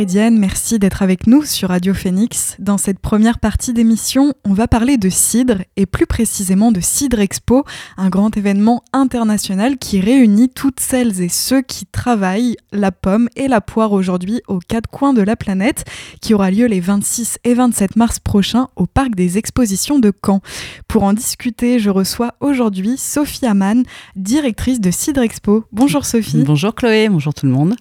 Méridienne, merci d'être avec nous sur Radio Phoenix. Dans cette première partie d'émission, on va parler de Cidre et plus précisément de Cidre Expo, un grand événement international qui réunit toutes celles et ceux qui travaillent la pomme et la poire aujourd'hui aux quatre coins de la planète, qui aura lieu les 26 et 27 mars prochains au Parc des Expositions de Caen. Pour en discuter, je reçois aujourd'hui Sophie Amann, directrice de Cidre Expo. Bonjour Sophie. Bonjour Chloé, bonjour tout le monde.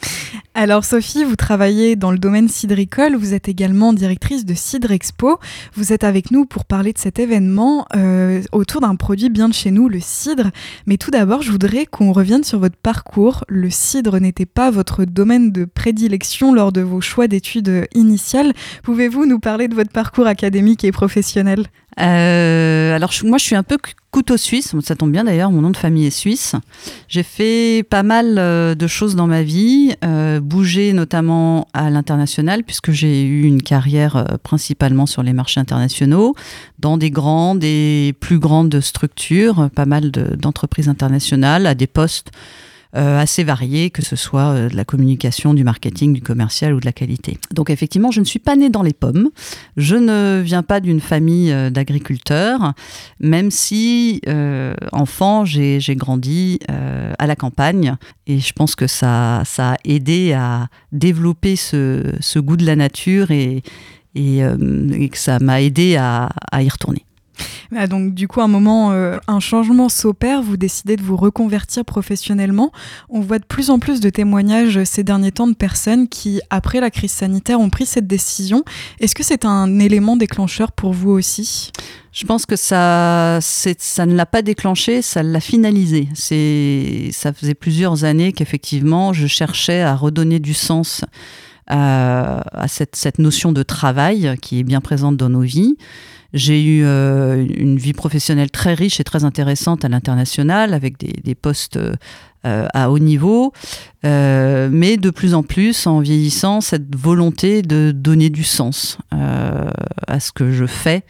Alors Sophie, vous travaillez dans le domaine cidricole, vous êtes également directrice de Cidre Expo. Vous êtes avec nous pour parler de cet événement euh, autour d'un produit bien de chez nous, le cidre. Mais tout d'abord, je voudrais qu'on revienne sur votre parcours. Le cidre n'était pas votre domaine de prédilection lors de vos choix d'études initiales. Pouvez-vous nous parler de votre parcours académique et professionnel? Euh, alors moi je suis un peu couteau suisse, ça tombe bien d'ailleurs, mon nom de famille est suisse. J'ai fait pas mal euh, de choses dans ma vie, euh, bouger notamment à l'international puisque j'ai eu une carrière euh, principalement sur les marchés internationaux, dans des grandes et plus grandes structures, pas mal d'entreprises internationales à des postes assez variés, que ce soit euh, de la communication, du marketing, du commercial ou de la qualité. Donc effectivement, je ne suis pas née dans les pommes. Je ne viens pas d'une famille euh, d'agriculteurs, même si enfant, j'ai grandi à la campagne et je pense que ça, ça a aidé à développer ce, ce goût de la nature et, et, et que ça m'a aidé à, à y retourner. Ah, donc du coup, un moment, euh, un changement s'opère, vous décidez de vous reconvertir professionnellement. On voit de plus en plus de témoignages ces derniers temps de personnes qui, après la crise sanitaire, ont pris cette décision. Est-ce que c'est un élément déclencheur pour vous aussi? Je pense que ça, ça ne l'a pas déclenché, ça l'a finalisé. Ça faisait plusieurs années qu'effectivement, je cherchais à redonner du sens à, à cette notion de travail qui est bien présente dans nos vies. J'ai eu euh, une vie professionnelle très riche et très intéressante à l'international, avec des, postes euh, à haut niveau, euh, mais de plus en plus, en vieillissant, cette volonté de donner du sens euh, à ce que je fais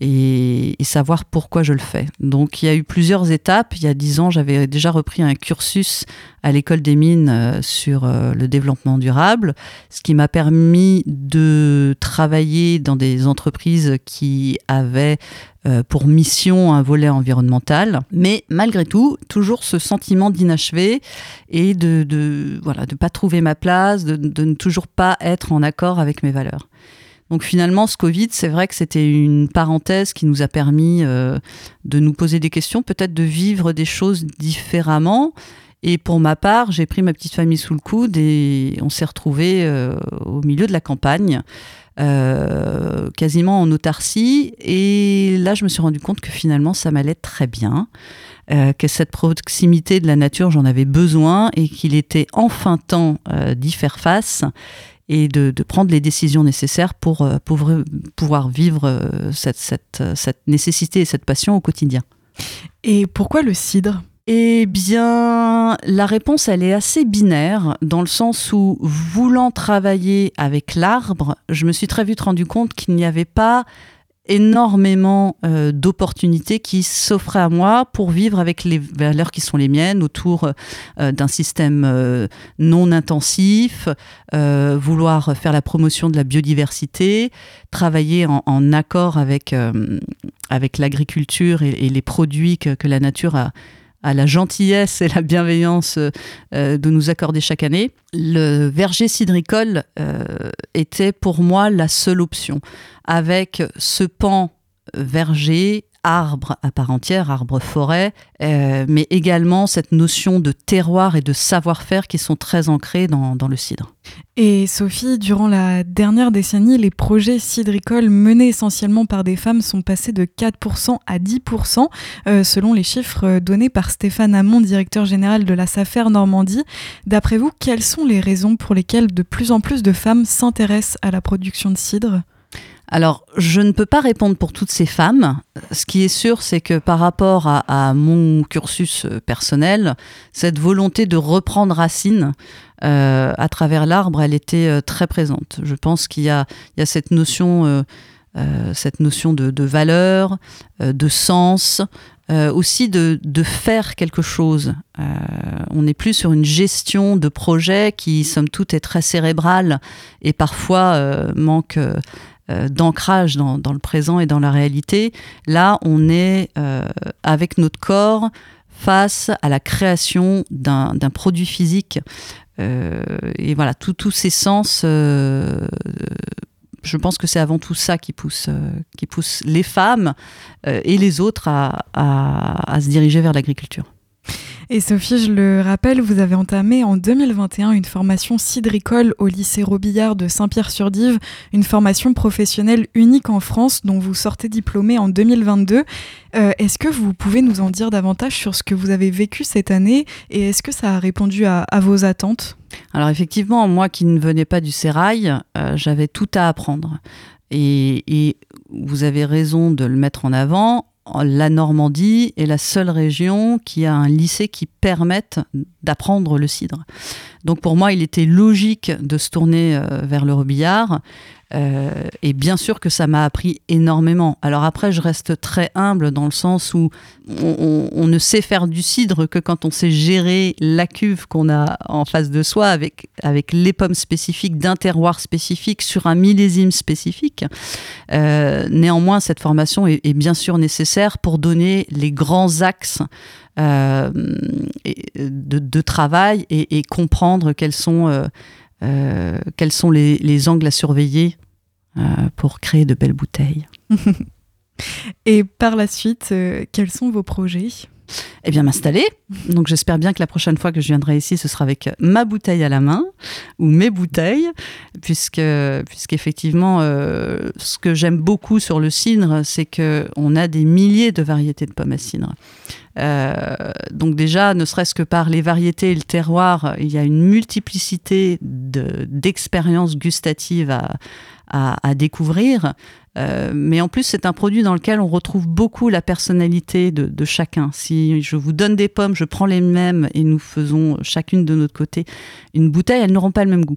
et, savoir pourquoi je le fais. Donc il y a eu plusieurs étapes. Il y a dix ans, j'avais déjà repris un cursus à l'école des mines euh, sur euh, le développement durable, ce qui m'a permis de travailler dans des entreprises qui avaient euh, pour mission un volet environnemental, mais malgré tout, toujours ce sentiment d'inachevé et de, de voilà de pas trouver ma place, de, de, ne toujours pas être en accord avec mes valeurs. Donc finalement, ce Covid, c'est vrai que c'était une parenthèse qui nous a permis euh, de nous poser des questions, peut-être de vivre des choses différemment. Et pour ma part, j'ai pris ma petite famille sous le coude et on s'est retrouvés euh, au milieu de la campagne euh, quasiment en autarcie. Et là, je me suis rendu compte que finalement, ça m'allait très bien. Euh, que cette proximité de la nature, j'en avais besoin et qu'il était enfin temps euh, d'y faire face et de, prendre les décisions nécessaires pour, pouvoir vivre cette nécessité et cette passion au quotidien. Et pourquoi le cidre? Eh bien, la réponse, elle est assez binaire, dans le sens où, voulant travailler avec l'arbre, je me suis très vite rendu compte qu'il n'y avait pas énormément euh, d'opportunités qui s'offraient à moi pour vivre avec les valeurs qui sont les miennes autour euh, d'un système euh, non intensif, vouloir faire la promotion de la biodiversité, travailler en, accord avec, avec l'agriculture et, les produits que la nature a, à la gentillesse et la bienveillance euh, de nous accorder chaque année, le verger cidricole euh, était pour moi la seule option. Avec ce pan verger arbre à part entière, arbre-forêt, euh, mais également cette notion de terroir et de savoir-faire qui sont très ancrés dans, le cidre. Et Sophie, durant la dernière décennie, les projets cidricoles menés essentiellement par des femmes sont passés de 4% à 10%, euh, selon les chiffres donnés par Stéphane Hamon, directeur général de la SAFER Normandie. D'après vous, quelles sont les raisons pour lesquelles de plus en plus de femmes s'intéressent à la production de cidre? Alors, je ne peux pas répondre pour toutes ces femmes. Ce qui est sûr, c'est que par rapport à, mon cursus personnel, cette volonté de reprendre racine euh, à travers l'arbre, elle était euh, très présente. Je pense qu'il y, a, cette notion, euh, cette notion de, de valeur, de sens, aussi de, de, faire quelque chose. on n'est plus sur une gestion de projet qui, somme toute, est très cérébrale et parfois manque d'ancrage dans, le présent et dans la réalité. Là, on est avec notre corps face à la création d'un produit physique. Euh, et voilà, tous ces sens, euh, je pense que c'est avant tout ça qui pousse, euh, qui pousse les femmes et les autres à se diriger vers l'agriculture. Et Sophie, je le rappelle, vous avez entamé en 2021 une formation cidricole au lycée Robillard de Saint-Pierre-sur-Dive, une formation professionnelle unique en France dont vous sortez diplômé en 2022. Euh, est-ce que vous pouvez nous en dire davantage sur ce que vous avez vécu cette année et est-ce que ça a répondu à, vos attentes? Alors effectivement, moi qui ne venais pas du sérail, euh, j'avais tout à apprendre. et, vous avez raison de le mettre en avant la Normandie est la seule région qui a un lycée qui permette d'apprendre le cidre. Donc pour moi, il était logique de se tourner euh, vers le rebillard. Euh, et bien sûr que ça m'a appris énormément. Alors après, je reste très humble dans le sens où on, ne sait faire du cidre que quand on sait gérer la cuve qu'on a en face de soi avec, avec les pommes spécifiques d'un terroir spécifique sur un millésime spécifique. Euh, néanmoins, cette formation est, bien sûr nécessaire pour donner les grands axes euh, de, travail et, comprendre quels sont... quels sont les, les, angles à surveiller euh, pour créer de belles bouteilles. Et par la suite, euh, quels sont vos projets? Eh bien, m'installer. Donc, j'espère bien que la prochaine fois que je viendrai ici, ce sera avec ma bouteille à la main ou mes bouteilles, puisque, puisqu'effectivement, euh, ce que j'aime beaucoup sur le cidre, c'est qu'on a des milliers de variétés de pommes à cidre. donc déjà, ne serait-ce que par les variétés et le terroir, il y a une multiplicité d'expériences gustatives à, à, découvrir. Euh, mais en plus, c'est un produit dans lequel on retrouve beaucoup la personnalité de, chacun. Si je vous donne des pommes, je prends les mêmes et nous faisons chacune de notre côté une bouteille, elles n'auront pas le même goût.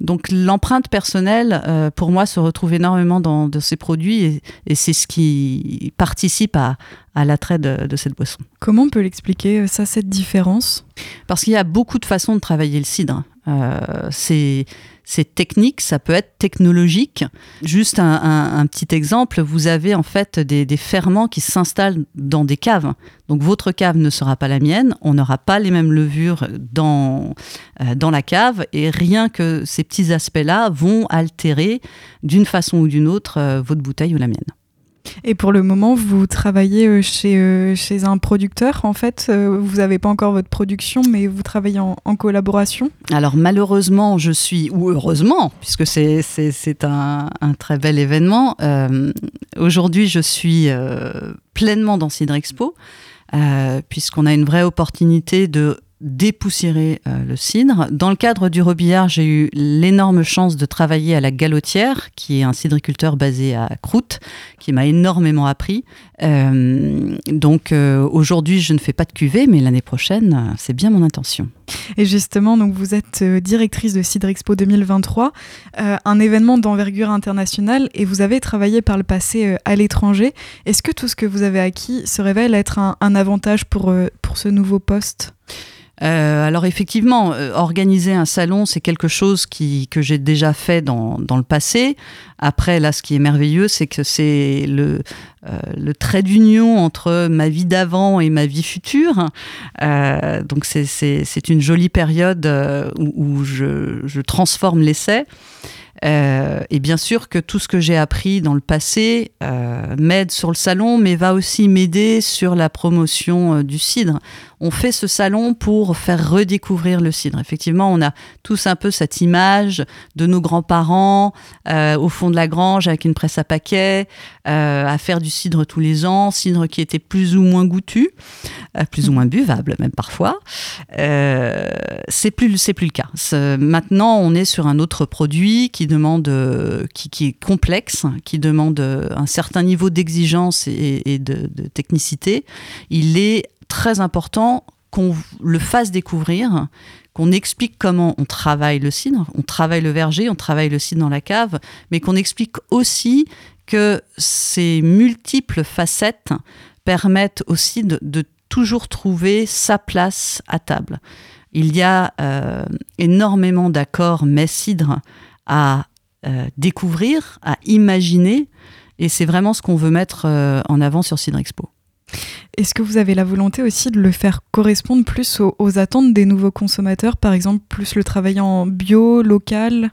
Donc l'empreinte personnelle, euh, pour moi, se retrouve énormément dans ces produits et, c'est ce qui participe à, l'attrait de, de, cette boisson. Comment on peut l'expliquer, euh, ça, cette différence? Parce qu'il y a beaucoup de façons de travailler le cidre. c'est c'est technique, ça peut être technologique. Juste un, petit exemple, vous avez en fait des, ferments qui s'installent dans des caves. Donc votre cave ne sera pas la mienne, on n'aura pas les mêmes levures dans, euh, dans la cave et rien que ces petits aspects-là vont altérer d'une façon ou d'une autre euh, votre bouteille ou la mienne. Et pour le moment, vous travaillez euh, chez, euh, chez un producteur, en fait. Euh, vous n'avez pas encore votre production, mais vous travaillez en, collaboration Alors malheureusement, je suis, ou heureusement, puisque c'est un, un, très bel événement, aujourd'hui je suis pleinement dans Cidre puisqu'on a une vraie opportunité de dépoussiérer euh, le cidre. Dans le cadre du Robillard, j'ai eu l'énorme chance de travailler à la Galotière, qui est un cidriculteur basé à Croûte, qui m'a énormément appris. Euh, donc euh, aujourd'hui, je ne fais pas de cuvée, mais l'année prochaine, c'est bien mon intention. Et justement, donc vous êtes directrice de Cidre Expo 2023, un événement d'envergure internationale, et vous avez travaillé par le passé à l'étranger. Est-ce que tout ce que vous avez acquis se révèle être un, un avantage pour, pour ce nouveau poste? Euh, alors effectivement, euh, organiser un salon, c'est quelque chose que j'ai déjà fait dans, le passé. Après, là, ce qui est merveilleux, c'est que c'est le, euh, trait d'union entre ma vie d'avant et ma vie future. donc c'est une jolie période où, je, transforme l'essai. Et bien sûr que tout ce que j'ai appris dans le passé m'aide sur le salon, mais va aussi m'aider sur la promotion du cidre. On fait ce salon pour faire redécouvrir le cidre. Effectivement, on a tous un peu cette image de nos grands-parents au fond de la grange avec une presse à paquet, à faire du cidre tous les ans, cidre qui était plus ou moins goûtu, plus ou moins buvable même parfois. c'est plus c'est plus le cas. Maintenant, on est sur un autre produit qui demande, euh, qui, est complexe, qui demande euh, un certain niveau d'exigence et, de, technicité, il est très important qu'on le fasse découvrir, qu'on explique comment on travaille le cidre, on travaille le verger, on travaille le cidre dans la cave, mais qu'on explique aussi que ces multiples facettes permettent aussi de, toujours trouver sa place à table. Il y a euh, énormément d'accords mets-cidre à euh, découvrir, à imaginer, et c'est vraiment ce qu'on veut mettre euh, en avant sur Cidre Expo. Est-ce que vous avez la volonté aussi de le faire correspondre plus aux, attentes des nouveaux consommateurs, par exemple plus le travail en bio, local?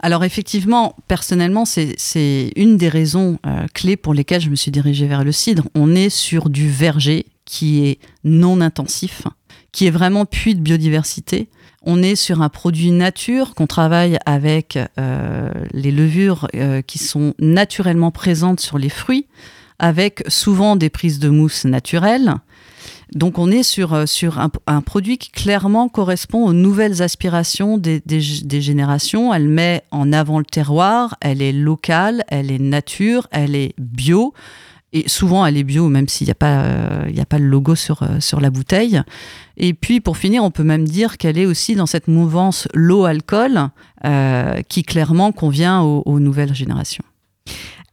Alors effectivement, personnellement, c'est une des raisons euh, clés pour lesquelles je me suis dirigée vers le cidre. On est sur du verger qui est non intensif, qui est vraiment puits de biodiversité. On est sur un produit nature qu'on travaille avec euh, les levures euh, qui sont naturellement présentes sur les fruits avec souvent des prises de mousse naturelles. Donc on est sur, euh, sur un, produit qui clairement correspond aux nouvelles aspirations des, des, générations. Elle met en avant le terroir, elle est locale, elle est nature, elle est bio. Et souvent, elle est bio, même s'il n'y a, pas, euh, a pas le logo sur, euh, sur la bouteille. Et puis, pour finir, on peut même dire qu'elle est aussi dans cette mouvance low-alcool qui clairement convient aux nouvelles générations.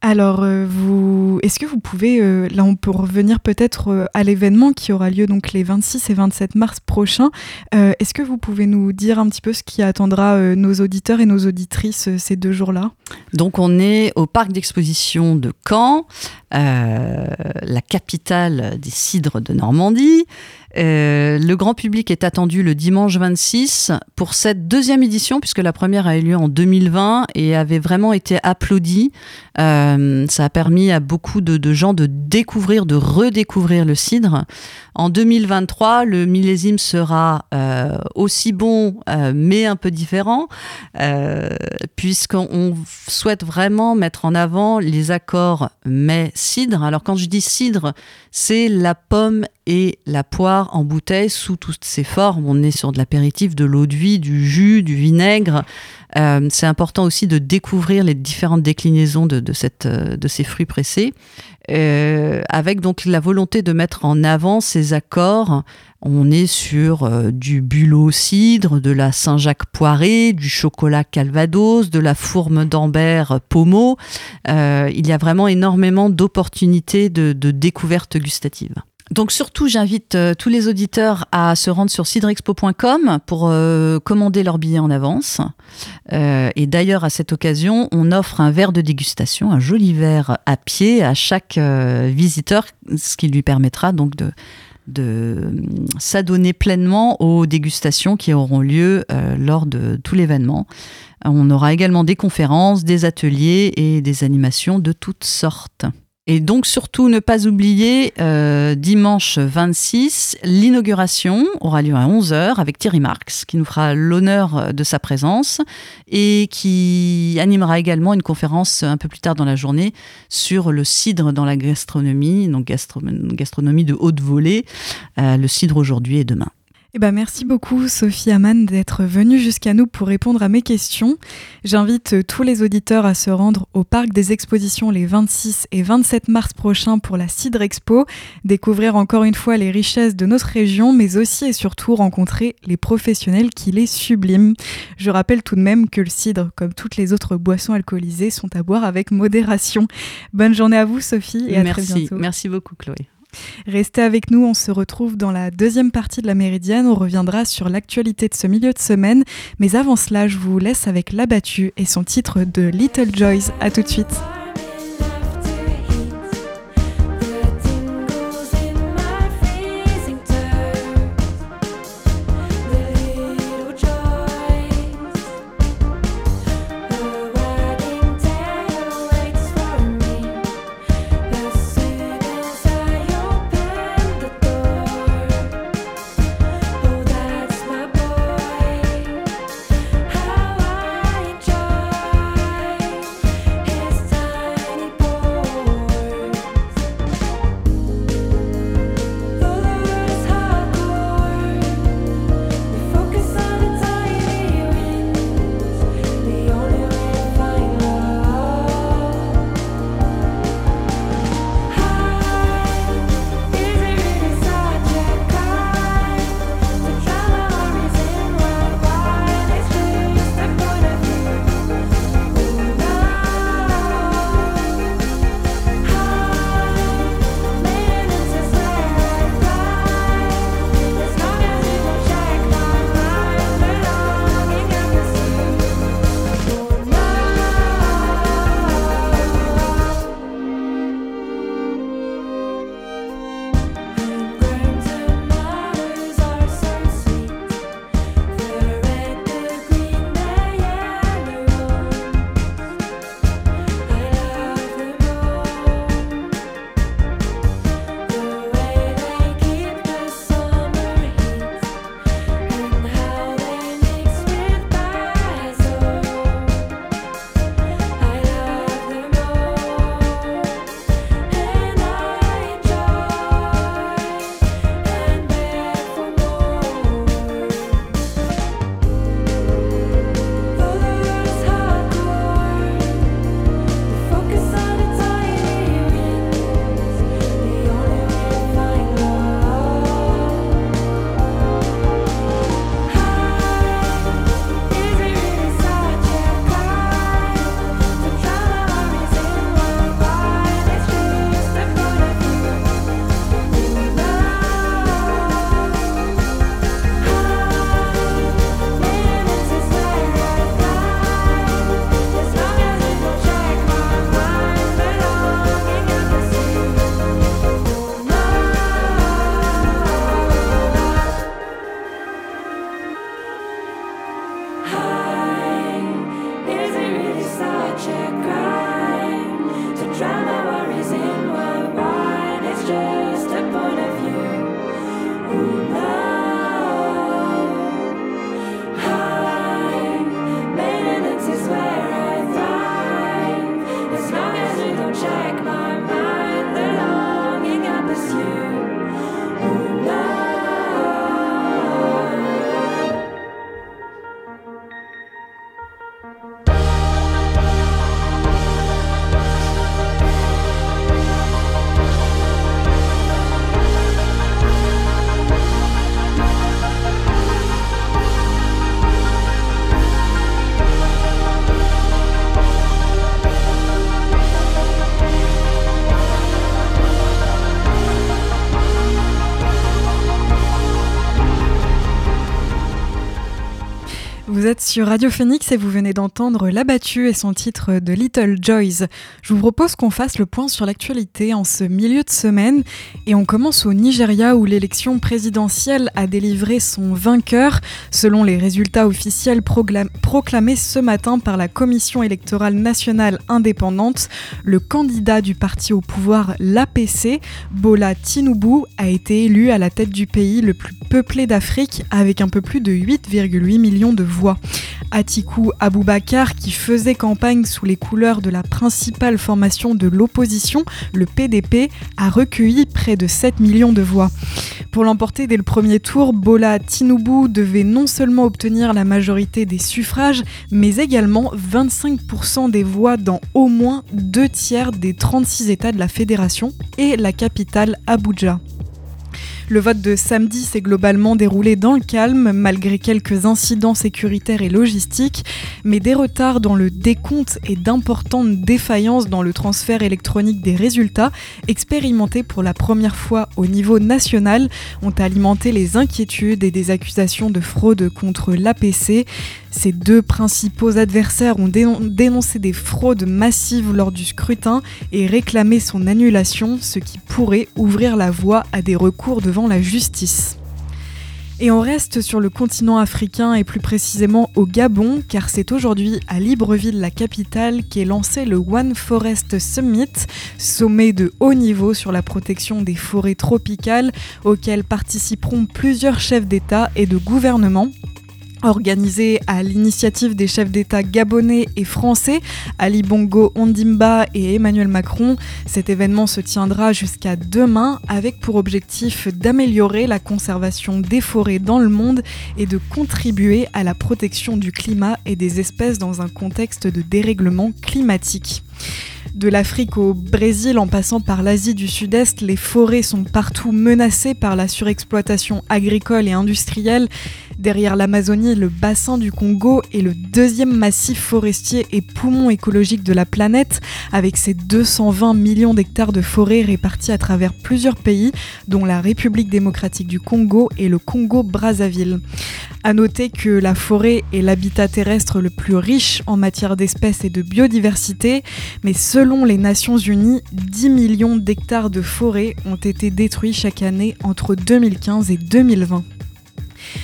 Alors, euh, vous, est-ce que vous pouvez, euh, là on peut revenir peut-être euh, à l'événement qui aura lieu donc les 26 et 27 mars prochains. est-ce que vous pouvez nous dire un petit peu ce qui attendra nos auditeurs et nos auditrices ces deux jours-là? Donc on est au parc d'exposition de Caen, la capitale des cidres de Normandie. Euh, le grand public est attendu le dimanche 26 pour cette deuxième édition, puisque la première a eu lieu en 2020 et avait vraiment été applaudie. Euh, ça a permis à beaucoup de, gens de découvrir, de redécouvrir le cidre. En 2023, le millésime sera euh, aussi bon, mais un peu différent, puisqu'on souhaite vraiment mettre en avant les accords mais-cidre. Alors quand je dis cidre, c'est la pomme et la poire en bouteille sous toutes ses formes. On est sur de l'apéritif, de l'eau de vie, du jus, du vinaigre. Euh, c'est important aussi de découvrir les différentes déclinaisons de, euh, ces fruits pressés, euh, avec donc la volonté de mettre en avant ces accords. On est sur du bulot cidre, de la Saint-Jacques poiré, du chocolat calvados, de la fourme d'Ambert pommeau. il y a vraiment énormément d'opportunités de découverte gustative. Donc surtout, j'invite euh, tous les auditeurs à se rendre sur cidrexpo.com pour euh, commander leur billet en avance. Euh, et d'ailleurs, à cette occasion, on offre un verre de dégustation, un joli verre à pied à chaque visiteur, ce qui lui permettra donc de, de s'adonner pleinement aux dégustations qui auront lieu lors de tout l'événement. On aura également des conférences, des ateliers et des animations de toutes sortes. Et donc surtout ne pas oublier euh, dimanche 26, l'inauguration aura lieu à 11h avec Thierry Marx qui nous fera l'honneur de sa présence et qui animera également une conférence un peu plus tard dans la journée sur le cidre dans la gastronomie, donc gastronomie de haute volée, euh, le cidre aujourd'hui et demain. Eh ben merci beaucoup Sophie Amann d'être venue jusqu'à nous pour répondre à mes questions. J'invite tous les auditeurs à se rendre au parc des expositions les 26 et 27 mars prochains pour la Cidre Expo, découvrir encore une fois les richesses de notre région, mais aussi et surtout rencontrer les professionnels qui les subliment. Je rappelle tout de même que le cidre, comme toutes les autres boissons alcoolisées, sont à boire avec modération. Bonne journée à vous Sophie et à très bientôt. Merci beaucoup Chloé. Restez avec nous, on se retrouve dans la deuxième partie de la Méridienne. On reviendra sur l'actualité de ce milieu de semaine. Mais avant cela, je vous laisse avec L'Abattu et son titre de Little Joys. A tout de suite. Vous êtes sur Radio Phoenix et vous venez d'entendre L'Abattu et son titre de Little Joys. Je vous propose qu'on fasse le point sur l'actualité en ce milieu de semaine et on commence au Nigeria où l'élection présidentielle a délivré son vainqueur selon les résultats officiels proclamés ce matin par la Commission électorale nationale indépendante. Le candidat du parti au pouvoir, l'APC, Bola Tinubu, a été élu à la tête du pays le plus peuplé d'Afrique avec un peu plus de 8,8 millions de voix Atiku Abubakar, qui faisait campagne sous les couleurs de la principale formation de l'opposition, le PDP, a recueilli près de 7 millions de voix. Pour l'emporter dès le premier tour, Bola Tinubu devait non seulement obtenir la majorité des suffrages, mais également 25% des voix dans au moins deux tiers des 36 États de la fédération et la capitale Abuja. Le vote de samedi s'est globalement déroulé dans le calme, malgré quelques incidents sécuritaires et logistiques, mais des retards dans le décompte et d'importantes défaillances dans le transfert électronique des résultats, expérimentés pour la première fois au niveau national, ont alimenté les inquiétudes et des accusations de fraude contre l'APC. Ces deux principaux adversaires ont dénoncé des fraudes massives lors du scrutin et réclamé son annulation, ce qui pourrait ouvrir la voie à des recours devant la justice. Et on reste sur le continent africain et plus précisément au Gabon, car c'est aujourd'hui à Libreville, la capitale, qu'est lancé le One Forest Summit, sommet de haut niveau sur la protection des forêts tropicales, auquel participeront plusieurs chefs d'État et de gouvernement Organisé à l'initiative des chefs d'État gabonais et français, Ali Bongo Ondimba et Emmanuel Macron, cet événement se tiendra jusqu'à demain avec pour objectif d'améliorer la conservation des forêts dans le monde et de contribuer à la protection du climat et des espèces dans un contexte de dérèglement climatique. De l'Afrique au Brésil en passant par l'Asie du Sud-Est, les forêts sont partout menacées par la surexploitation agricole et industrielle. Derrière l'Amazonie, le bassin du Congo est le deuxième massif forestier et poumon écologique de la planète, avec ses 220 millions d'hectares de forêts répartis à travers plusieurs pays, dont la République démocratique du Congo et le Congo-Brazzaville. À noter que la forêt est l'habitat terrestre le plus riche en matière d'espèces et de biodiversité, mais selon les Nations Unies, 10 millions d'hectares de forêt ont été détruits chaque année entre 2015 et 2020.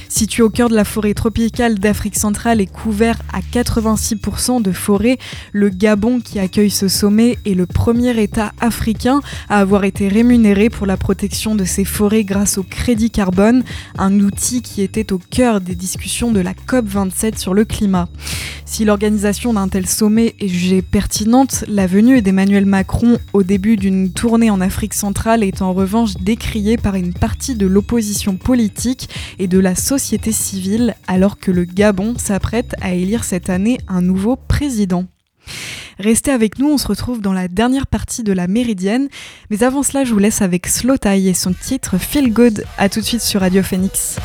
Situé au cœur de la forêt tropicale d'Afrique centrale et couvert à 86% de forêt, le Gabon qui accueille ce sommet est le premier État africain à avoir été rémunéré pour la protection de ses forêts grâce au crédit carbone, un outil qui était au cœur des discussions de la COP27 sur le climat. Si l'organisation d'un tel sommet est jugée pertinente, la venue d'Emmanuel Macron au début d'une tournée en Afrique centrale est en revanche décriée par une partie de l'opposition politique et de la société civile alors que le Gabon s'apprête à élire cette année un nouveau président. Restez avec nous, on se retrouve dans la dernière partie de la Méridienne. Mais avant cela, je vous laisse avec Slow Tie et son titre Feel Good. A tout de suite sur Radio Phoenix.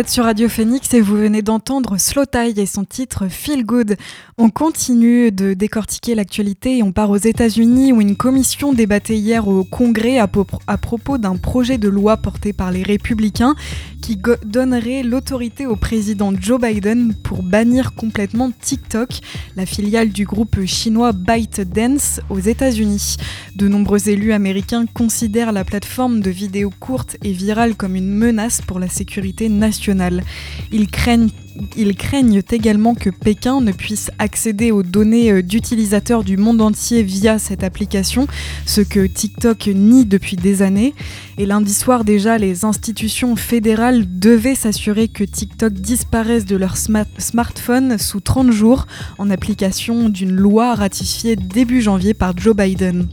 Êtes sur Radio Phoenix et vous venez d'entendre Slow Tie et son titre Feel Good. On continue de décortiquer l'actualité et on part aux États-Unis où une commission débattait hier au Congrès à, à propos d'un projet de loi porté par les républicains qui donnerait l'autorité au président Joe Biden pour bannir complètement TikTok, la filiale du groupe chinois ByteDance aux États-Unis. De nombreux élus américains considèrent la plateforme de vidéos courtes et virales comme une menace pour la sécurité nationale. Ils craignent également que Pékin ne puisse accéder aux données euh, d'utilisateurs du monde entier via cette application, ce que TikTok nie depuis des années. Et lundi soir déjà, les institutions fédérales devaient s'assurer que TikTok disparaisse de leur smartphone sous 30 jours en application d'une loi ratifiée début janvier par Joe Biden.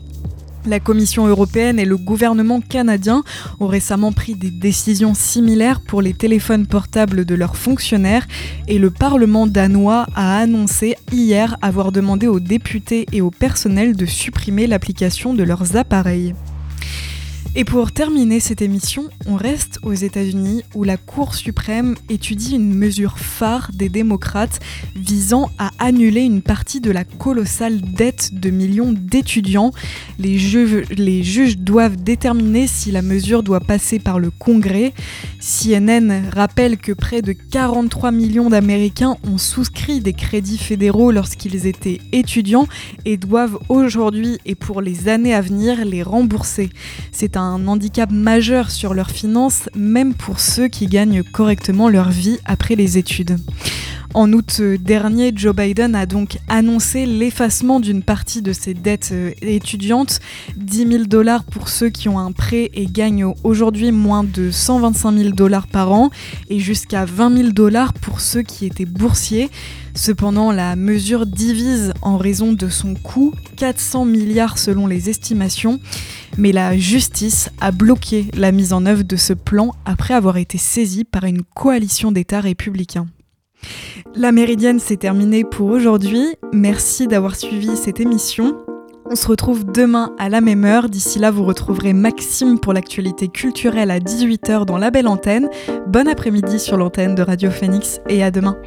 La Commission européenne et le gouvernement canadien ont récemment pris des décisions similaires pour les téléphones portables de leurs fonctionnaires et le Parlement danois a annoncé hier avoir demandé aux députés et au personnel de supprimer l'application de leurs appareils. Et pour terminer cette émission, on reste aux États-Unis où la Cour suprême étudie une mesure phare des démocrates visant à annuler une partie de la colossale dette de millions d'étudiants. Les, juges doivent déterminer si la mesure doit passer par le Congrès. CNN rappelle que près de 43 millions d'Américains ont souscrit des crédits fédéraux lorsqu'ils étaient étudiants et doivent aujourd'hui et pour les années à venir les rembourser. C'est un un handicap majeur sur leurs finances, même pour ceux qui gagnent correctement leur vie après les études. En août dernier, Joe Biden a donc annoncé l'effacement d'une partie de ses dettes euh, étudiantes, 10 000 dollars pour ceux qui ont un prêt et gagnent aujourd'hui moins de 125 000 dollars par an, et jusqu'à 20 000 dollars pour ceux qui étaient boursiers. Cependant, la mesure divise en raison de son coût, 400 milliards selon les estimations, mais la justice a bloqué la mise en œuvre de ce plan après avoir été saisie par une coalition d'États républicains. La méridienne s'est terminée pour aujourd'hui. Merci d'avoir suivi cette émission. On se retrouve demain à la même heure. D'ici là, vous retrouverez Maxime pour l'actualité culturelle à 18h dans la belle antenne. Bon après-midi sur l'antenne de Radio Phoenix et à demain.